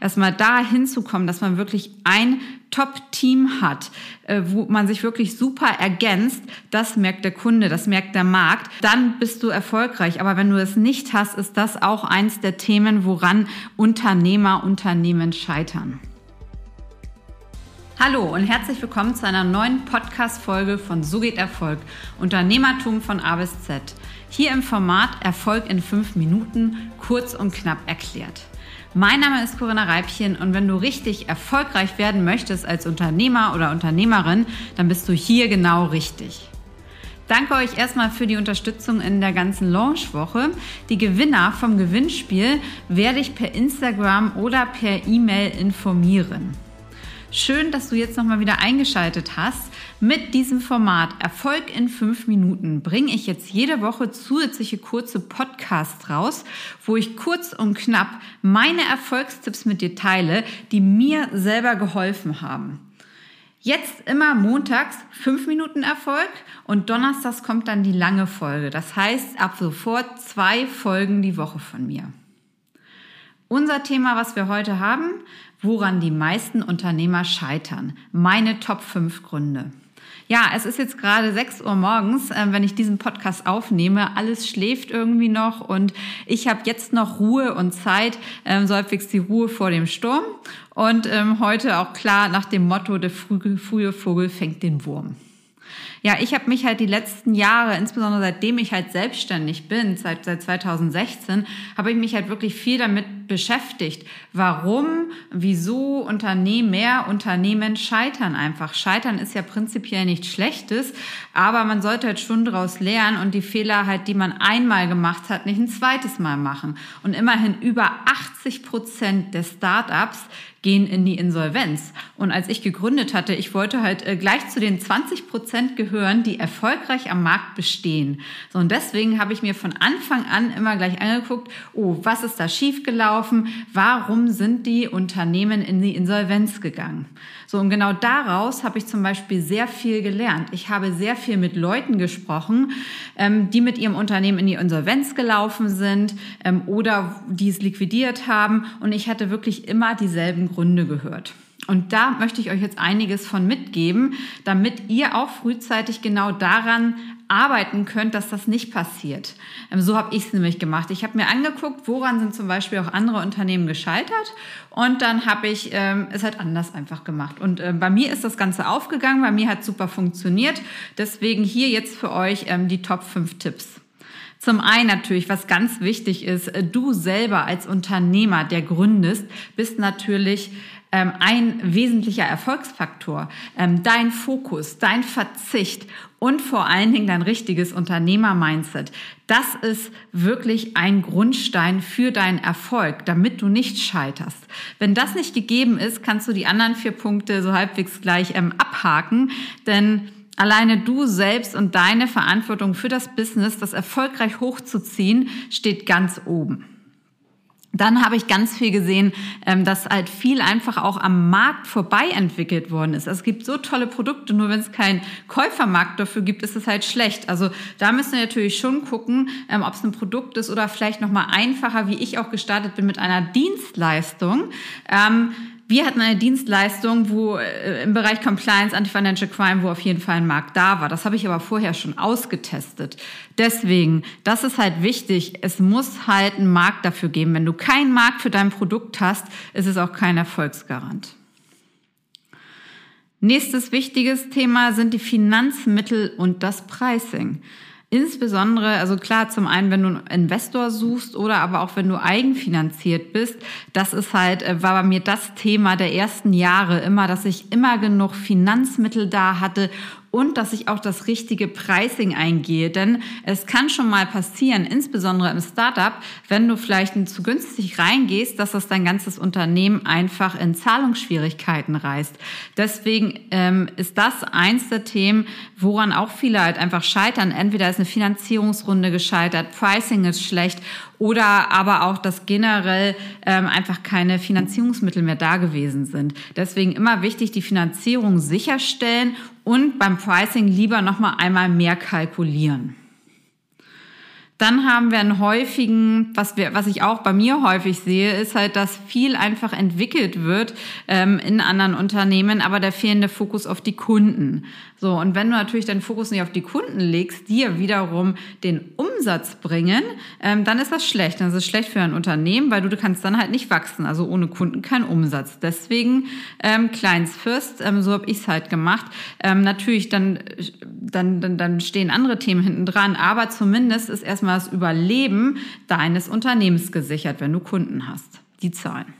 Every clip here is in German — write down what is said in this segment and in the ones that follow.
Erstmal da hinzukommen, dass man wirklich ein Top-Team hat, äh, wo man sich wirklich super ergänzt, das merkt der Kunde, das merkt der Markt, dann bist du erfolgreich. Aber wenn du es nicht hast, ist das auch eins der Themen, woran Unternehmer, Unternehmen scheitern. Hallo und herzlich willkommen zu einer neuen Podcast-Folge von So geht Erfolg, Unternehmertum von A bis Z. Hier im Format Erfolg in fünf Minuten, kurz und knapp erklärt. Mein Name ist Corinna Reibchen und wenn du richtig erfolgreich werden möchtest als Unternehmer oder Unternehmerin, dann bist du hier genau richtig. Danke euch erstmal für die Unterstützung in der ganzen Launchwoche. Die Gewinner vom Gewinnspiel werde ich per Instagram oder per E-Mail informieren. Schön, dass du jetzt nochmal wieder eingeschaltet hast. Mit diesem Format Erfolg in fünf Minuten bringe ich jetzt jede Woche zusätzliche kurze Podcasts raus, wo ich kurz und knapp meine Erfolgstipps mit dir teile, die mir selber geholfen haben. Jetzt immer montags fünf Minuten Erfolg und donnerstags kommt dann die lange Folge. Das heißt ab sofort zwei Folgen die Woche von mir. Unser Thema, was wir heute haben, woran die meisten Unternehmer scheitern. Meine Top 5 Gründe. Ja, es ist jetzt gerade 6 Uhr morgens, äh, wenn ich diesen Podcast aufnehme. Alles schläft irgendwie noch und ich habe jetzt noch Ruhe und Zeit, ähm, so halbwegs die Ruhe vor dem Sturm. Und ähm, heute auch klar nach dem Motto, der frühe, frühe Vogel fängt den Wurm. Ja, ich habe mich halt die letzten Jahre, insbesondere seitdem ich halt selbstständig bin, seit, seit 2016, habe ich mich halt wirklich viel damit beschäftigt. Warum, wieso Unternehmer, Unternehmen scheitern einfach. Scheitern ist ja prinzipiell nichts Schlechtes, aber man sollte halt schon daraus lernen und die Fehler halt, die man einmal gemacht hat, nicht ein zweites Mal machen. Und immerhin über 80 Prozent der Startups gehen in die Insolvenz. Und als ich gegründet hatte, ich wollte halt äh, gleich zu den 20 Prozent gehören, die erfolgreich am Markt bestehen. So, und deswegen habe ich mir von Anfang an immer gleich angeguckt, oh, was ist da schiefgelaufen? Warum sind die Unternehmen in die Insolvenz gegangen? So, und genau daraus habe ich zum Beispiel sehr viel gelernt. Ich habe sehr viel mit Leuten gesprochen, ähm, die mit ihrem Unternehmen in die Insolvenz gelaufen sind ähm, oder die es liquidiert haben. Und ich hatte wirklich immer dieselben Gründe gehört. Und da möchte ich euch jetzt einiges von mitgeben, damit ihr auch frühzeitig genau daran arbeiten könnt, dass das nicht passiert. Ähm, so habe ich es nämlich gemacht. Ich habe mir angeguckt, woran sind zum Beispiel auch andere Unternehmen gescheitert und dann habe ich ähm, es halt anders einfach gemacht. Und äh, bei mir ist das Ganze aufgegangen, bei mir hat super funktioniert. Deswegen hier jetzt für euch ähm, die Top 5 Tipps. Zum einen natürlich, was ganz wichtig ist, äh, du selber als Unternehmer, der gründest, bist natürlich ähm, ein wesentlicher Erfolgsfaktor. Ähm, dein Fokus, dein Verzicht und vor allen Dingen dein richtiges Unternehmer-Mindset. Das ist wirklich ein Grundstein für deinen Erfolg, damit du nicht scheiterst. Wenn das nicht gegeben ist, kannst du die anderen vier Punkte so halbwegs gleich ähm, abhaken, denn Alleine du selbst und deine Verantwortung für das Business, das erfolgreich hochzuziehen, steht ganz oben. Dann habe ich ganz viel gesehen, ähm, dass halt viel einfach auch am Markt vorbei entwickelt worden ist. Es gibt so tolle Produkte, nur wenn es keinen Käufermarkt dafür gibt, ist es halt schlecht. Also da müssen wir natürlich schon gucken, ähm, ob es ein Produkt ist oder vielleicht noch mal einfacher, wie ich auch gestartet bin mit einer Dienstleistung ähm, wir hatten eine Dienstleistung, wo äh, im Bereich Compliance, Anti-Financial Crime, wo auf jeden Fall ein Markt da war. Das habe ich aber vorher schon ausgetestet. Deswegen, das ist halt wichtig. Es muss halt einen Markt dafür geben. Wenn du keinen Markt für dein Produkt hast, ist es auch kein Erfolgsgarant. Nächstes wichtiges Thema sind die Finanzmittel und das Pricing. Insbesondere, also klar, zum einen, wenn du einen Investor suchst oder aber auch wenn du eigenfinanziert bist, das ist halt, äh, war bei mir das Thema der ersten Jahre immer, dass ich immer genug Finanzmittel da hatte, und dass ich auch das richtige Pricing eingehe. Denn es kann schon mal passieren, insbesondere im Startup, wenn du vielleicht zu günstig reingehst, dass das dein ganzes Unternehmen einfach in Zahlungsschwierigkeiten reißt. Deswegen ähm, ist das eins der Themen, woran auch viele halt einfach scheitern. Entweder ist eine Finanzierungsrunde gescheitert, Pricing ist schlecht oder aber auch, dass generell ähm, einfach keine Finanzierungsmittel mehr da gewesen sind. Deswegen immer wichtig, die Finanzierung sicherstellen und beim Pricing lieber noch mal einmal mehr kalkulieren. Dann haben wir einen häufigen, was wir, was ich auch bei mir häufig sehe, ist halt, dass viel einfach entwickelt wird ähm, in anderen Unternehmen, aber der fehlende Fokus auf die Kunden. So, und wenn du natürlich deinen Fokus nicht auf die Kunden legst, die ja wiederum den Umsatz bringen, ähm, dann ist das schlecht. Dann ist es schlecht für ein Unternehmen, weil du, du kannst dann halt nicht wachsen. Also ohne Kunden kein Umsatz. Deswegen ähm, Kleins first, ähm, so habe ich es halt gemacht. Ähm, natürlich, dann, dann, dann, dann stehen andere Themen hinten dran, aber zumindest ist erstmal das Überleben deines Unternehmens gesichert, wenn du Kunden hast. Die Zahlen.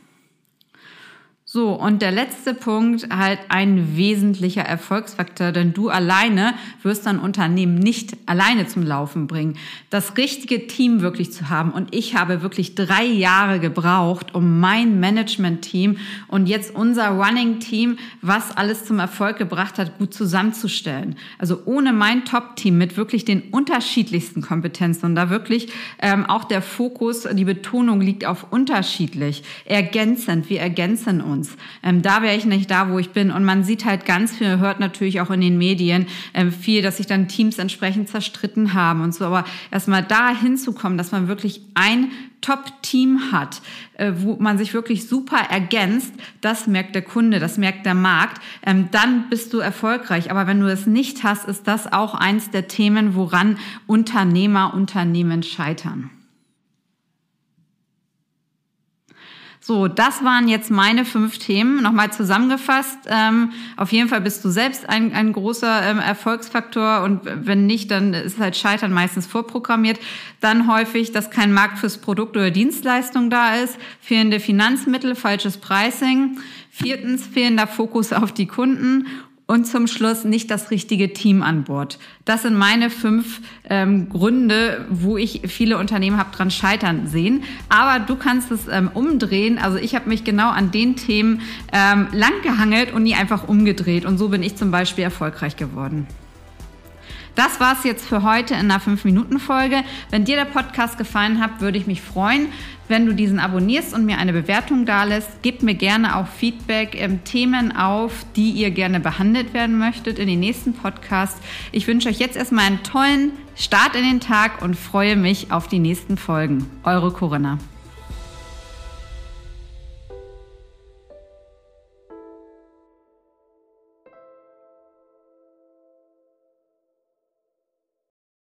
So, und der letzte Punkt, halt ein wesentlicher Erfolgsfaktor, denn du alleine wirst dein Unternehmen nicht alleine zum Laufen bringen. Das richtige Team wirklich zu haben. Und ich habe wirklich drei Jahre gebraucht, um mein Management-Team und jetzt unser Running-Team, was alles zum Erfolg gebracht hat, gut zusammenzustellen. Also ohne mein Top-Team mit wirklich den unterschiedlichsten Kompetenzen und da wirklich ähm, auch der Fokus, die Betonung liegt auf unterschiedlich, ergänzend, wir ergänzen uns uns. Ähm, da wäre ich nicht da, wo ich bin. Und man sieht halt ganz viel, hört natürlich auch in den Medien ähm, viel, dass sich dann Teams entsprechend zerstritten haben und so. Aber erstmal da hinzukommen, dass man wirklich ein Top-Team hat, äh, wo man sich wirklich super ergänzt, das merkt der Kunde, das merkt der Markt, ähm, dann bist du erfolgreich. Aber wenn du es nicht hast, ist das auch eins der Themen, woran Unternehmer, Unternehmen scheitern. So, das waren jetzt meine fünf Themen. Nochmal zusammengefasst. Ähm, auf jeden Fall bist du selbst ein, ein großer ähm, Erfolgsfaktor und wenn nicht, dann ist halt Scheitern meistens vorprogrammiert. Dann häufig, dass kein Markt fürs Produkt oder Dienstleistung da ist, fehlende Finanzmittel, falsches Pricing. Viertens, fehlender Fokus auf die Kunden und zum Schluss nicht das richtige Team an Bord. Das sind meine fünf ähm, Gründe, wo ich viele Unternehmen habe dran scheitern sehen. Aber du kannst es ähm, umdrehen. Also ich habe mich genau an den Themen ähm, langgehangelt und nie einfach umgedreht. Und so bin ich zum Beispiel erfolgreich geworden. Das war's jetzt für heute in einer 5-Minuten-Folge. Wenn dir der Podcast gefallen hat, würde ich mich freuen, wenn du diesen abonnierst und mir eine Bewertung dalässt. Gib mir gerne auch Feedback, ähm, Themen auf, die ihr gerne behandelt werden möchtet in den nächsten Podcasts. Ich wünsche euch jetzt erstmal einen tollen Start in den Tag und freue mich auf die nächsten Folgen. Eure Corinna.